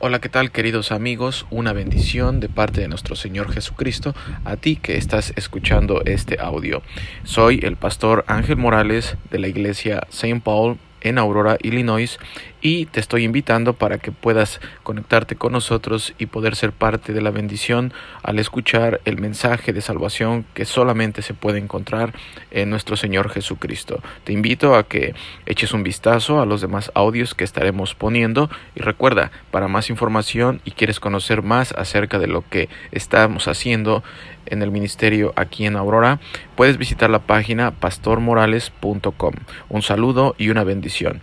Hola, ¿qué tal queridos amigos? Una bendición de parte de nuestro Señor Jesucristo a ti que estás escuchando este audio. Soy el pastor Ángel Morales de la iglesia St. Paul en Aurora, Illinois, y te estoy invitando para que puedas conectarte con nosotros y poder ser parte de la bendición al escuchar el mensaje de salvación que solamente se puede encontrar en nuestro Señor Jesucristo. Te invito a que eches un vistazo a los demás audios que estaremos poniendo y recuerda, para más información y quieres conocer más acerca de lo que estamos haciendo en el ministerio aquí en Aurora, puedes visitar la página pastormorales.com. Un saludo y una bendición.